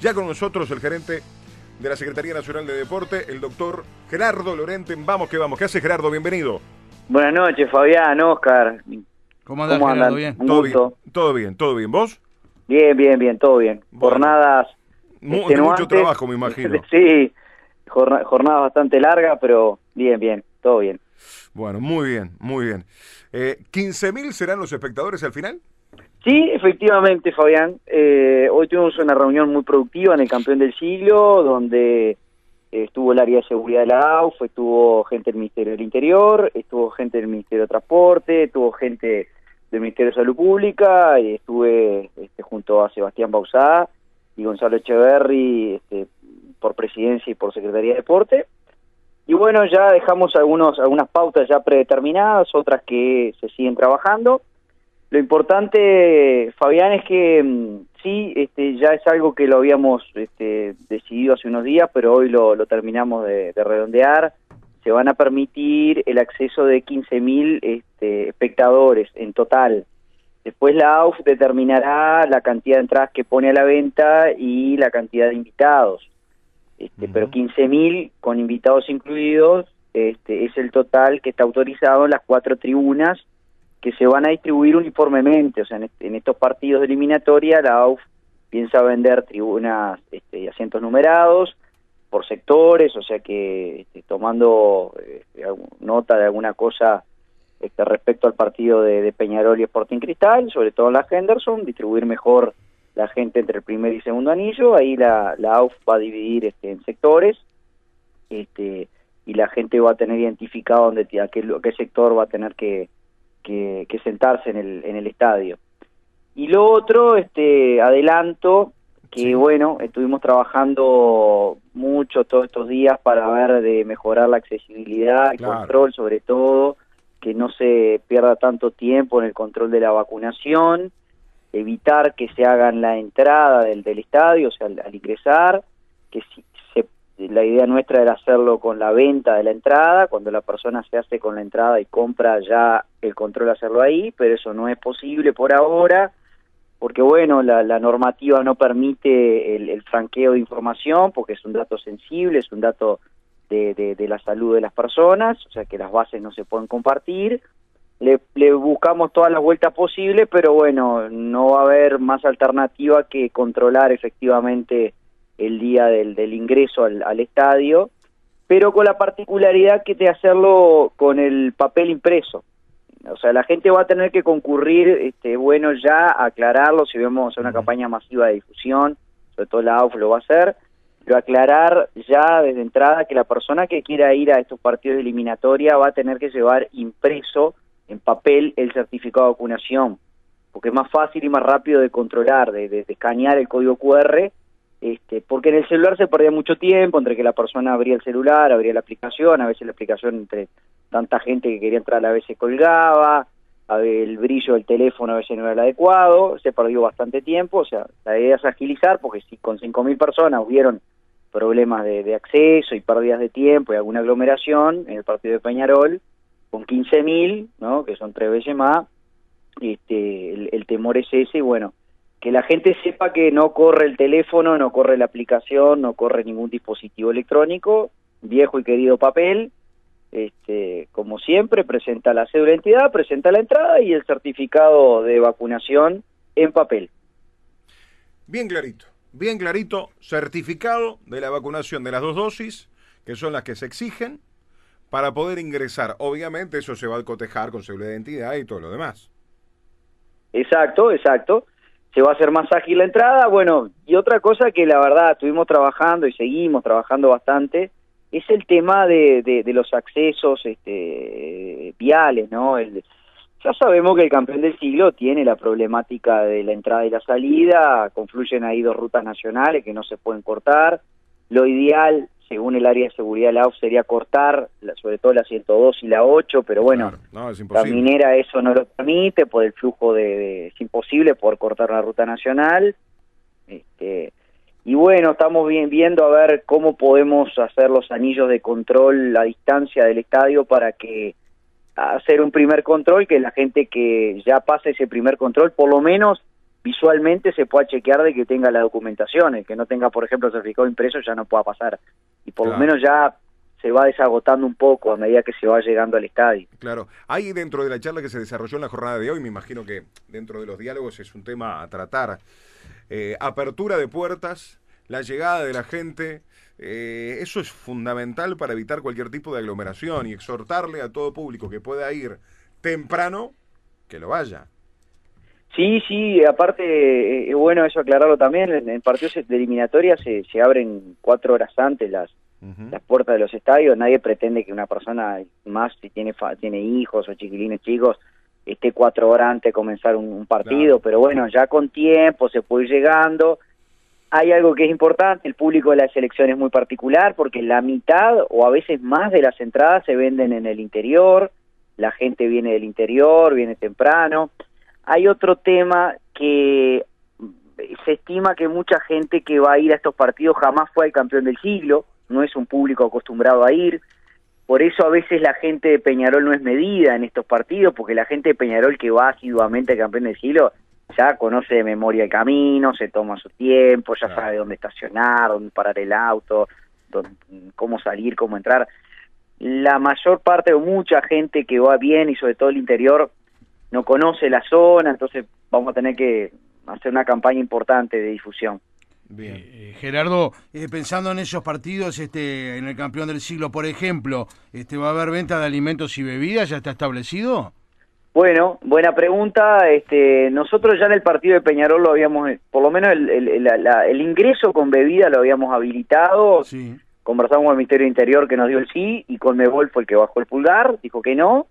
Ya con nosotros el gerente de la Secretaría Nacional de Deporte, el doctor Gerardo Lorenten. Vamos que vamos. ¿Qué hace Gerardo? Bienvenido. Buenas noches, Fabián, Oscar. ¿Cómo andas, Gerardo? ¿Bien? ¿Todo bien? ¿Todo bien? ¿Todo bien? ¿Vos? Bien, bien, bien, todo bien. Jornadas mucho trabajo, me imagino. sí, jornada, bastante larga, pero bien, bien, todo bien. Bueno, muy bien, muy bien. Eh, ¿15.000 serán los espectadores al final? Sí, efectivamente, Fabián. Eh, hoy tuvimos una reunión muy productiva en el Campeón del Siglo, donde estuvo el área de seguridad de la AUF, estuvo gente del Ministerio del Interior, estuvo gente del Ministerio de Transporte, estuvo gente del Ministerio de Salud Pública, y estuve este, junto a Sebastián Bausá y Gonzalo Echeverri este, por presidencia y por Secretaría de Deporte. Y bueno, ya dejamos algunos, algunas pautas ya predeterminadas, otras que se siguen trabajando. Lo importante, Fabián, es que mm, sí, este, ya es algo que lo habíamos este, decidido hace unos días, pero hoy lo, terminamos de, redondear. Se van a permitir el acceso de 15.000 este, espectadores en total. Después la AUF determinará la cantidad de entradas que pone a la venta y la cantidad de invitados. Este, Pero 15.000 con invitados incluidos este, es el total que está autorizado en las cuatro tribunas que se van a distribuir uniformemente. O sea, en, estos partidos de eliminatoria la AUF piensa vender tribunas este, y asientos numerados por sectores, o sea que este, tomando este, nota de alguna cosa este, respecto al partido de, Peñarol y Sporting Cristal, sobre todo en la Henderson, distribuir mejor la gente entre el primer y segundo anillo, ahí la, la AUF va a dividir este, en sectores, este, y la gente va a tener identificado dónde, a qué, qué sector va a tener que, que, sentarse en el, en el estadio. Y lo otro, este adelanto, que bueno, estuvimos trabajando mucho todos estos días para ver de mejorar la accesibilidad, el control sobre todo, que no se pierda tanto tiempo en el control de la vacunación, evitar que se hagan la entrada del, del estadio, o sea, al, ingresar, que si, la idea nuestra era hacerlo con la venta de la entrada, cuando la persona se hace con la entrada y compra ya el control hacerlo ahí, pero eso no es posible por ahora, porque bueno, la, normativa no permite el, el franqueo de información, porque es un dato sensible, es un dato de, de, la salud de las personas, o sea que las bases no se pueden compartir. Le, le, buscamos todas las vueltas posibles, pero bueno, no va a haber más alternativa que controlar efectivamente el día del, del ingreso al, al, estadio, pero con la particularidad que de hacerlo con el papel impreso. O sea, la gente va a tener que concurrir, este, bueno, ya aclararlo, si vemos una campaña masiva de difusión, sobre todo la AUF lo va a hacer, pero aclarar ya desde entrada que la persona que quiera ir a estos partidos de eliminatoria va a tener que llevar impreso en papel el certificado de vacunación, porque es más fácil y más rápido de controlar, de, de, escanear el código QR, este, porque en el celular se perdía mucho tiempo entre que la persona abría el celular, abría la aplicación, a veces la aplicación entre tanta gente que quería entrar a veces colgaba, el brillo del teléfono a veces no era el adecuado, se perdió bastante tiempo, o sea, la idea es agilizar, porque si con 5.000 personas hubieron problemas de, acceso y pérdidas de tiempo y alguna aglomeración en el partido de Peñarol, con 15.000, ¿no? que son tres veces más, este, el, temor es ese, y bueno, que la gente sepa que no corre el teléfono, no corre la aplicación, no corre ningún dispositivo electrónico, viejo y querido papel, este, como siempre, presenta la cédula de identidad, presenta la entrada y el certificado de vacunación en papel. Bien clarito bien clarito, certificado de la vacunación de las dos dosis, que son las que se exigen, para poder ingresar. Obviamente eso se va a cotejar con seguridad de identidad y todo lo demás. Exacto, exacto. Se va a hacer más ágil la entrada. Bueno, y otra cosa que la verdad estuvimos trabajando y seguimos trabajando bastante es el tema de, de, los accesos este, viales, ¿no? El, ya sabemos que el campeón del siglo tiene la problemática de la entrada y la salida, confluyen ahí dos rutas nacionales que no se pueden cortar. Lo ideal, según el área de seguridad de la AUF, sería cortar, sobre todo la 102 y la 8, pero bueno, la minera eso no lo permite, por el flujo de, es imposible por cortar la ruta nacional. Este, y bueno, estamos bien, viendo a ver cómo podemos hacer los anillos de control a distancia del estadio para que hacer un primer control, que la gente que ya pase ese primer control, por lo menos visualmente se pueda chequear de que tenga la documentación, el que no tenga, por ejemplo, certificado impreso ya no pueda pasar. Por lo menos ya se va desagotando un poco a medida que se va llegando al estadio. Claro, hay dentro de la charla que se desarrolló en la jornada de hoy, me imagino que dentro de los diálogos es un tema a tratar, eh, apertura de puertas, la llegada de la gente, eh, eso es fundamental para evitar cualquier tipo de aglomeración y exhortarle a todo público que pueda ir temprano, que lo vaya. Sí, sí, aparte, eh, es bueno eso aclararlo también, en, partidos de eliminatoria se, se abren cuatro horas antes las, las puertas de los estadios, nadie pretende que una persona, más si tiene, tiene hijos o chiquilines chicos, esté cuatro horas antes de comenzar un, partido, pero bueno, ya con tiempo se puede ir llegando. Hay algo que es importante, el público de la selección es muy particular porque la mitad o a veces más de las entradas se venden en el interior, la gente viene del interior, viene temprano. Hay otro tema que se estima que mucha gente que va a ir a estos partidos jamás fue el campeón del siglo, no es un público acostumbrado a ir. Por eso a veces la gente de Peñarol no es medida en estos partidos, porque la gente de Peñarol que va asiduamente al campeón del siglo ya conoce de memoria el camino, se toma su tiempo, ya sabe dónde estacionar, dónde parar el auto, cómo salir, cómo entrar. La mayor parte o mucha gente que va bien y sobre todo el interior no conoce la zona, entonces vamos a tener que hacer una campaña importante de difusión. Bien. Eh, eh, Gerardo, eh, pensando en esos partidos, este, en el campeón del siglo, por ejemplo, este, ¿va a haber venta de alimentos y bebidas? ¿Ya está establecido? Bueno, buena pregunta. Este, nosotros ya en el partido de Peñarol lo habíamos, por lo menos el, el, ingreso con bebida lo habíamos habilitado. Sí. Conversamos con el Ministerio Interior que nos dio el sí y con Mebol fue el que bajó el pulgar, dijo que no.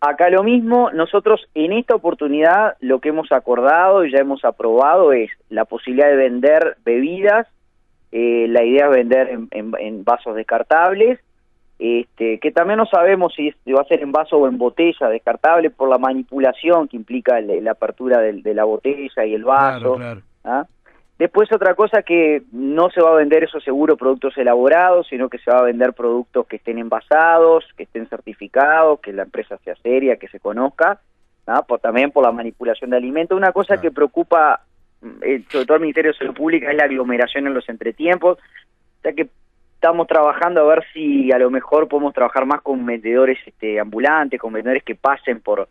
Acá lo mismo, nosotros en esta oportunidad lo que hemos acordado y ya hemos aprobado es la posibilidad de vender bebidas, eh, la idea es vender en, vasos descartables, este, que también no sabemos si, va a ser en vaso o en botella descartable por la manipulación que implica la apertura de, la botella y el vaso. ¿ah? Después otra cosa que no se va a vender esos seguros productos elaborados, sino que se va a vender productos que estén envasados, que estén certificados, que la empresa sea seria, que se conozca, por, también por la manipulación de alimentos. Una cosa que preocupa eh, sobre todo al Ministerio de Salud Pública es la aglomeración en los entretiempos, ya que estamos trabajando a ver si a lo mejor podemos trabajar más con vendedores este, ambulantes, con vendedores que pasen por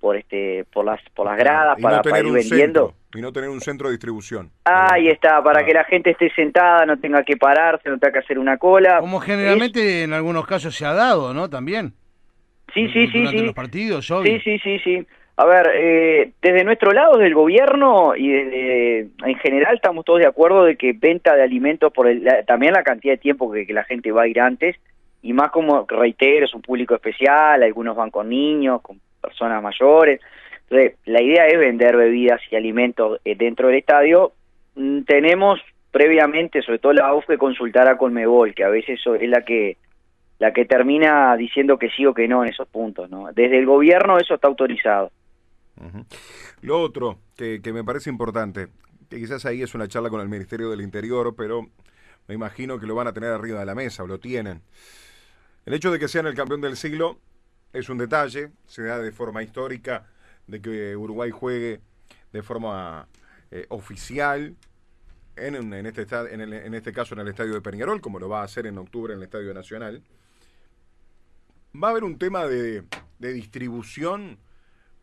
por este por las por las gradas para, ir vendiendo y no tener un centro de distribución. Ahí está, para que la gente esté sentada, no tenga que pararse, no tenga que hacer una cola. Como generalmente en algunos casos se ha dado, ¿no? También. Sí, sí, sí, sí. los partidos, Sí, sí, sí, sí. A ver, eh, desde nuestro lado, del gobierno y en general estamos todos de acuerdo de que venta de alimentos por el, también la cantidad de tiempo que, que la gente va a ir antes y más como reitero, es un público especial, algunos van con niños, con personas mayores. Entonces, la idea es vender bebidas y alimentos eh, dentro del estadio. Mm, tenemos previamente, sobre todo la que consultar a Colmebol, que a veces es la que la que termina diciendo que sí o que no en esos puntos. ¿no? Desde el gobierno eso está autorizado. Lo otro que, que me parece importante, que quizás ahí es una charla con el Ministerio del Interior, pero me imagino que lo van a tener arriba de la mesa o lo tienen. El hecho de que sean el campeón del siglo es un detalle, se da de forma histórica de que Uruguay juegue de forma eh, oficial en, en, este, en, en este caso en el estadio de Peñarol, como lo va a hacer en octubre en el Estadio Nacional. ¿Va a haber un tema de, de distribución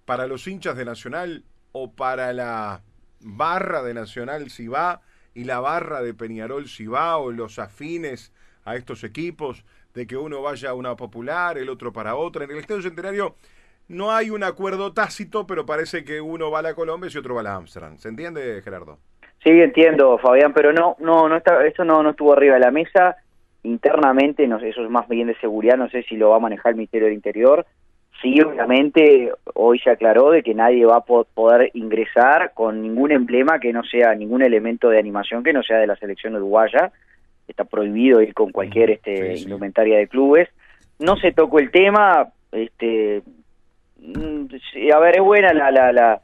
para los hinchas de Nacional o para la barra de Nacional si va y la barra de Peñarol si va o los afines a estos equipos? De que uno vaya a una popular, el otro para otra. En el Estadio Centenario no hay un acuerdo tácito, pero parece que uno va a la Colombia y otro va a la Amsterdam. ¿Se entiende, Gerardo? Sí, entiendo, Fabián, pero no, no, no está, eso no, no estuvo arriba de la mesa. Internamente, no sé, eso es más bien de seguridad, no sé si lo va a manejar el Ministerio del Interior. Sí, obviamente, hoy se aclaró de que nadie va a poder ingresar con ningún emblema que no sea, ningún elemento de animación que no sea de la selección uruguaya está prohibido ir con cualquier este indumentaria de clubes. No se tocó el tema, este mm, a ver, es buena la, la, la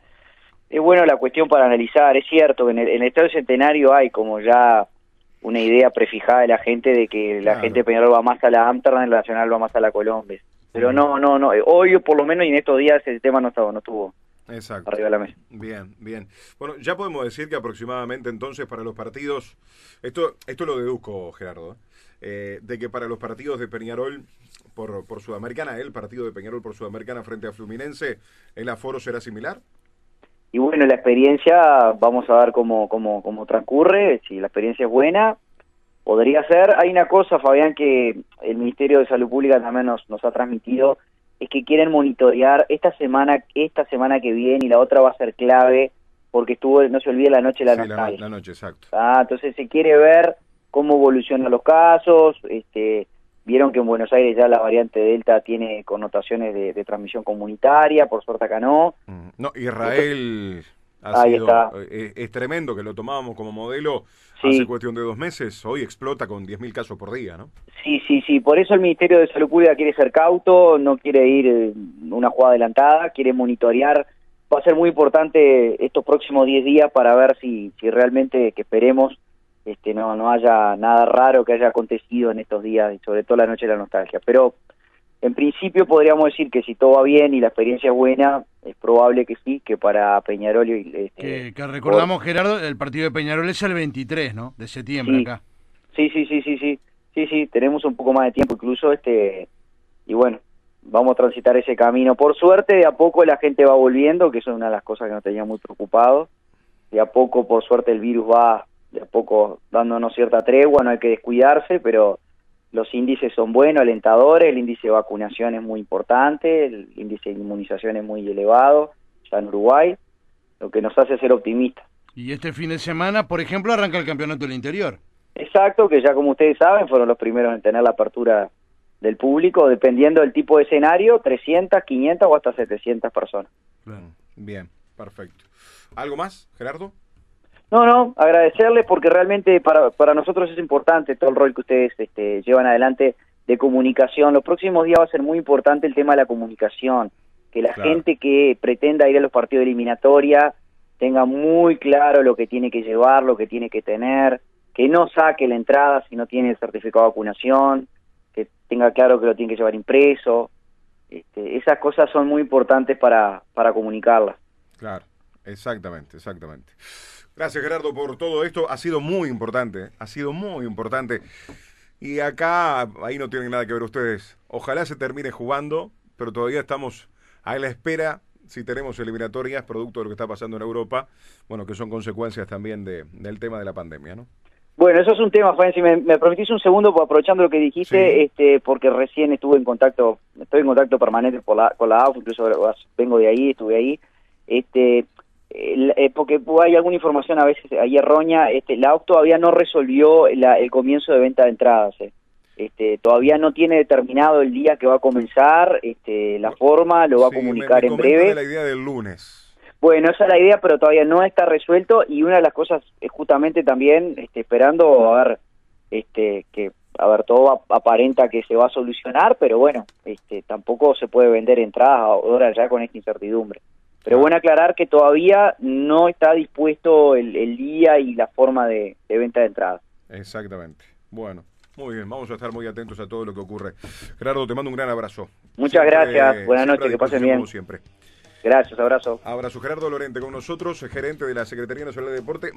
es bueno la cuestión para analizar, es cierto que en el, Estado Centenario hay como ya una idea prefijada de la gente de que la gente de Peñarol va más a la Amsterdam, el Nacional va más a la Colombia. Pero no, no, no, hoy por lo menos y en estos días el tema no, estaba, no estuvo. Exacto. arriba de la mesa. Bien, bien. Bueno, ya podemos decir que aproximadamente entonces para los partidos, esto, esto lo deduzco, Gerardo, ¿eh? Eh, de que para los partidos de Peñarol por, por Sudamericana, el partido de Peñarol por Sudamericana frente a Fluminense, ¿el aforo será similar? Y bueno, la experiencia, vamos a ver cómo, cómo, cómo transcurre, si la experiencia es buena, podría ser. Hay una cosa, Fabián, que el Ministerio de Salud Pública también nos, nos ha transmitido, es que quieren monitorear esta semana, esta semana que viene y la otra va a ser clave, porque estuvo, no se olvide, la noche la Sí, la noche, exacto. Ah, entonces se quiere ver cómo evolucionan los casos. Este, vieron que en Buenos Aires ya la variante Delta tiene connotaciones de, de transmisión comunitaria, por suerte acá no. Mm, No, Israel ha Ahí sido, está. eh, es tremendo que lo tomábamos como modelo Sí. hace cuestión de dos meses, hoy explota con 10.000 casos por día, ¿no? Sí, sí, sí, por eso el Ministerio de Salud Pública quiere ser cauto, no quiere ir eh, una jugada adelantada, quiere monitorear. Va a ser muy importante estos próximos 10 días para ver si, si realmente, que esperemos, este, no, no haya nada raro que haya acontecido en estos días, y sobre todo la noche de la nostalgia. Pero en principio podríamos decir que si todo va bien y la experiencia es buena, es probable que sí, que para Peñarol y... este, Que, que recordamos, Gerardo, el partido de Peñarol es el 23, ¿no? De septiembre Sí. acá. Sí, sí, sí, sí, sí, sí, sí, tenemos un poco más de tiempo incluso, este, y bueno, vamos a transitar ese camino. Por suerte, de a poco la gente va volviendo, que eso es una de las cosas que nos tenía muy preocupados. De a poco, por suerte, el virus va de a poco dándonos cierta tregua, no hay que descuidarse, pero los índices son buenos, alentadores, el índice de vacunación es muy importante, el índice de inmunización es muy elevado, ya en Uruguay, lo que nos hace ser optimistas. Y este fin de semana, por ejemplo, arranca el campeonato del interior. Exacto, que ya como ustedes saben, fueron los primeros en tener la apertura del público, dependiendo del tipo de escenario, 300, 500 o hasta 700 personas. Bien, perfecto. ¿Algo más, Gerardo? No, no, agradecerles porque realmente para, para nosotros es importante todo el rol que ustedes este, llevan adelante de comunicación. Los próximos días va a ser muy importante el tema de la comunicación, que la Claro. gente que pretenda ir a los partidos de eliminatoria tenga muy claro lo que tiene que llevar, lo que tiene que tener, que no saque la entrada si no tiene el certificado de vacunación, que tenga claro que lo tiene que llevar impreso. Este, esas cosas son muy importantes para, para comunicarlas. Claro, exactamente, exactamente. Gracias Gerardo por todo esto. Ha sido muy importante, ha sido muy importante. Y acá, ahí no tienen nada que ver ustedes. Ojalá se termine jugando, pero todavía estamos a la espera si tenemos eliminatorias, producto de lo que está pasando en Europa, bueno, que son consecuencias también de, del tema de la pandemia, ¿no? Bueno, eso es un tema, Fabián, si me, me permitís un segundo, pues, aprovechando lo que dijiste, Sí. este, porque recién estuve en contacto, estoy en contacto permanente por la, con la AUF, incluso vengo de ahí, estuve ahí, este, eh, porque hay alguna información a veces ahí errónea, este, la AUF todavía no resolvió la- el comienzo de venta de entradas, eh. este, todavía no tiene determinado el día que va a comenzar, este, la forma, lo va Sí, a me- comunicar me en comentan breve. la idea del lunes. Bueno, esa es la idea, pero todavía no está resuelto y una de las cosas es justamente también este, esperando a ver este que a ver todo ap- aparenta que se va a solucionar, pero bueno, este tampoco se puede vender entradas ahora ya con esta incertidumbre. Pero bueno aclarar que todavía no está dispuesto el, el día y la forma de, de venta de entradas. Exactamente. Bueno, muy bien, vamos a estar muy atentos a todo lo que ocurre. Gerardo, te mando un gran abrazo. Muchas gracias, buenas noches, que pasen bien. Como siempre. Gracias, abrazo. Abrazo Gerardo Lorente con nosotros, gerente de la Secretaría Nacional de Deporte.